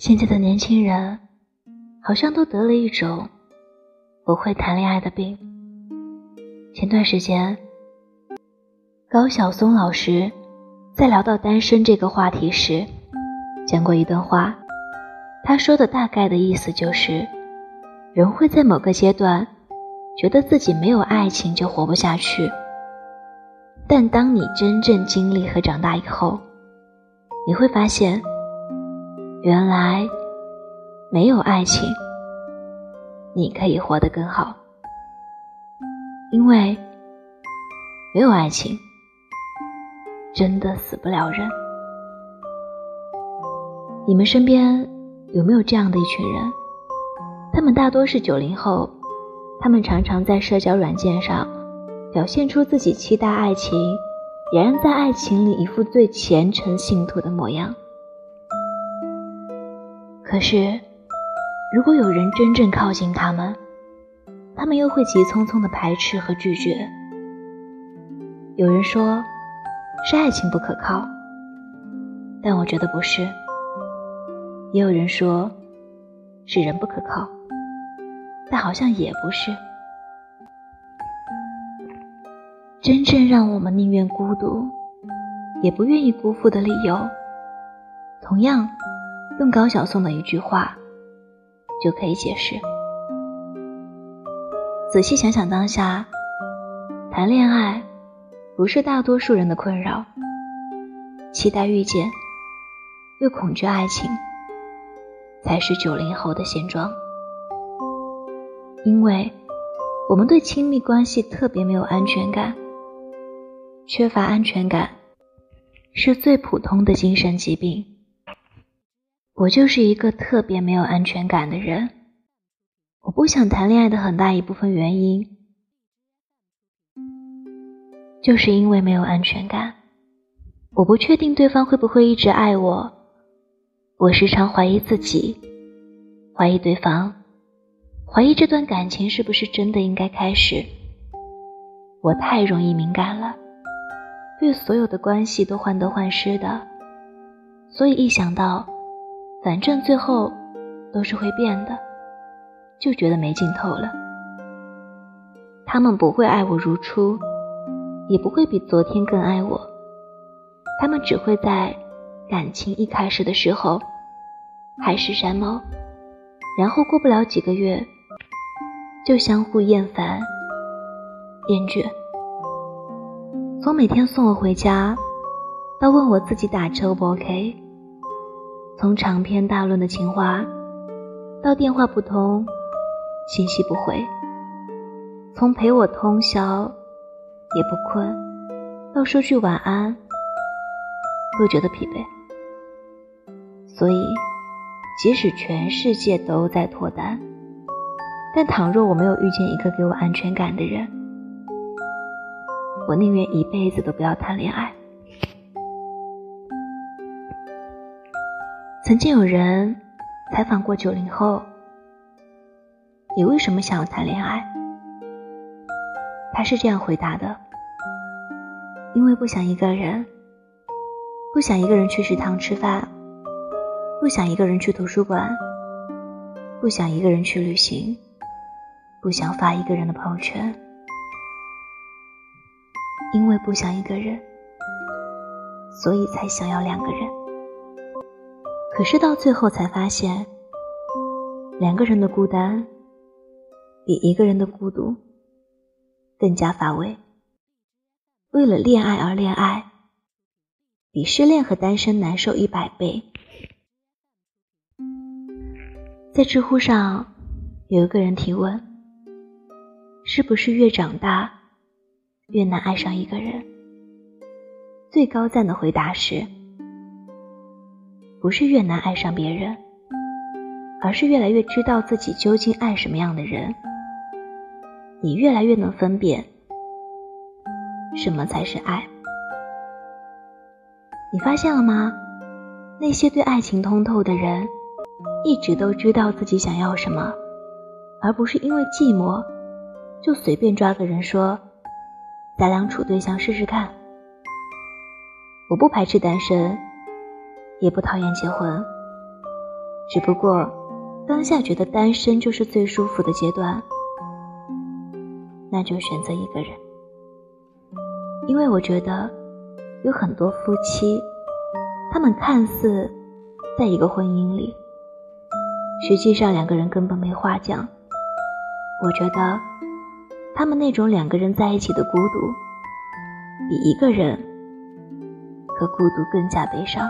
现在的年轻人好像都得了一种不会谈恋爱的病。前段时间，高晓松老师在聊到单身这个话题时，讲过一段话。他说的大概的意思就是，人会在某个阶段觉得自己没有爱情就活不下去，但当你真正经历和长大以后，你会发现，原来没有爱情，你可以活得更好，因为没有爱情，真的死不了人。你们身边有没有这样的一群人？他们大多是九零后，他们常常在社交软件上表现出自己期待爱情。俨然在爱情里一副最虔诚信徒的模样。可是，如果有人真正靠近他们，他们又会急匆匆的排斥和拒绝。有人说，是爱情不可靠，但我觉得不是。也有人说，是人不可靠，但好像也不是。真正让我们宁愿孤独，也不愿意辜负的理由，同样用高晓松的一句话就可以解释。仔细想想，当下谈恋爱不是大多数人的困扰，期待遇见又恐惧爱情，才是九零后的现状。因为我们对亲密关系特别没有安全感。缺乏安全感是最普通的精神疾病。我就是一个特别没有安全感的人。我不想谈恋爱的很大一部分原因，就是因为没有安全感。我不确定对方会不会一直爱我。我时常怀疑自己，怀疑对方，怀疑这段感情是不是真的应该开始。我太容易敏感了。对所有的关系都患得患失的，所以一想到，反正最后都是会变的，就觉得没尽头了。他们不会爱我如初，也不会比昨天更爱我，他们只会在感情一开始的时候海誓山盟，然后过不了几个月，就相互厌烦、厌倦。从每天送我回家，到问我自己打车不 OK；从长篇大论的情话，到电话不通，信息不回；从陪我通宵也不困，到说句晚安都觉得疲惫。所以，即使全世界都在脱单，但倘若我没有遇见一个给我安全感的人，我宁愿一辈子都不要谈恋爱。曾经有人采访过九零后：“你为什么想要谈恋爱？”他是这样回答的：“因为不想一个人，不想一个人去食堂吃饭，不想一个人去图书馆，不想一个人去旅行，不想发一个人的朋友圈。”因为不想一个人，所以才想要两个人。可是到最后才发现，两个人的孤单比一个人的孤独更加乏味。为了恋爱而恋爱，比失恋和单身难受一百倍。在知乎上有一个人提问：是不是越长大？越难爱上一个人，最高赞的回答是：不是越难爱上别人，而是越来越知道自己究竟爱什么样的人。你越来越能分辨什么才是爱。你发现了吗？那些对爱情通透的人，一直都知道自己想要什么，而不是因为寂寞就随便抓个人说。咱俩处对象试试看。我不排斥单身，也不讨厌结婚，只不过当下觉得单身就是最舒服的阶段，那就选择一个人。因为我觉得有很多夫妻，他们看似在一个婚姻里，实际上两个人根本没话讲。我觉得他们那种两个人在一起的孤独，比一个人和孤独更加悲伤。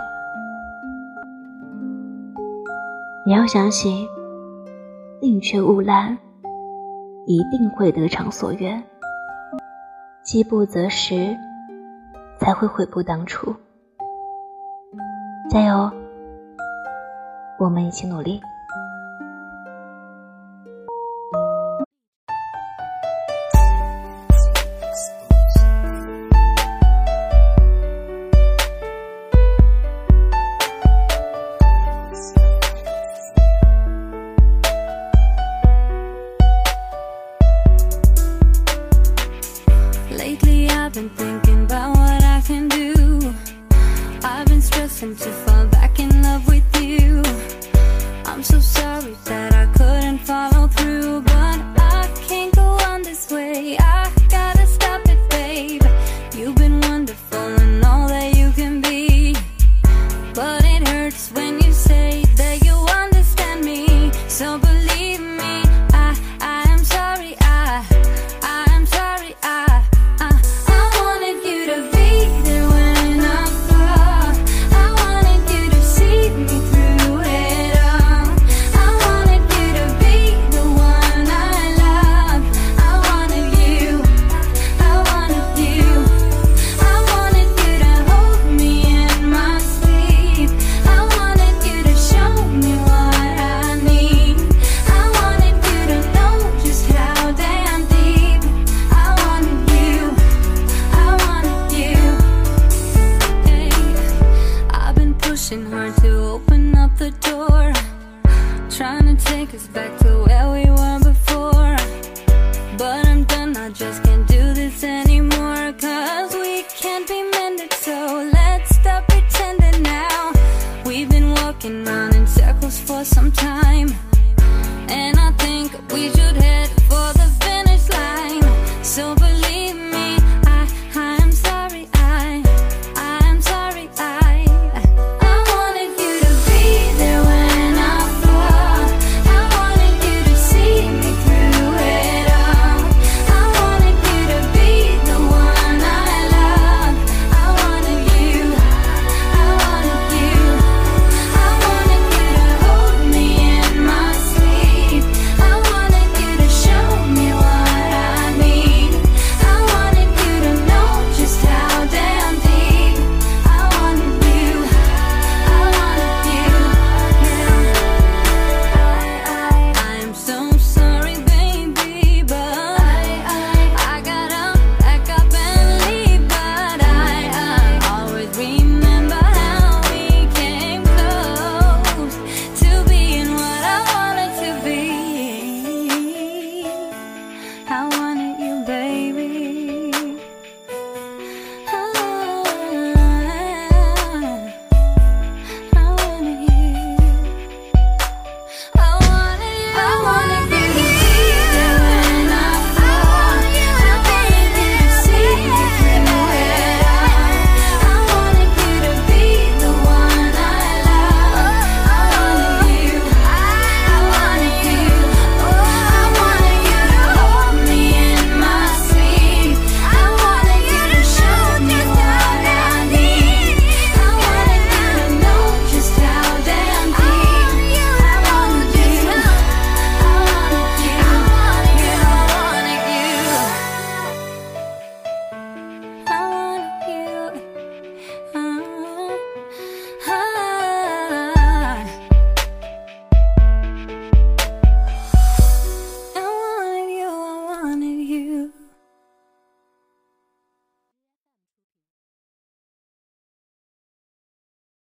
你要相信，宁缺毋滥，一定会得偿所愿。饥不择食，才会悔不当初。加油，我们一起努力。been thinking about what I can do. I've been stressing to find. take us back to where we were before. But I'm done, I just can't do this anymore. Cause we can't be mended, so let's stop pretending now. We've been walking round in circles for some time. And I think we should head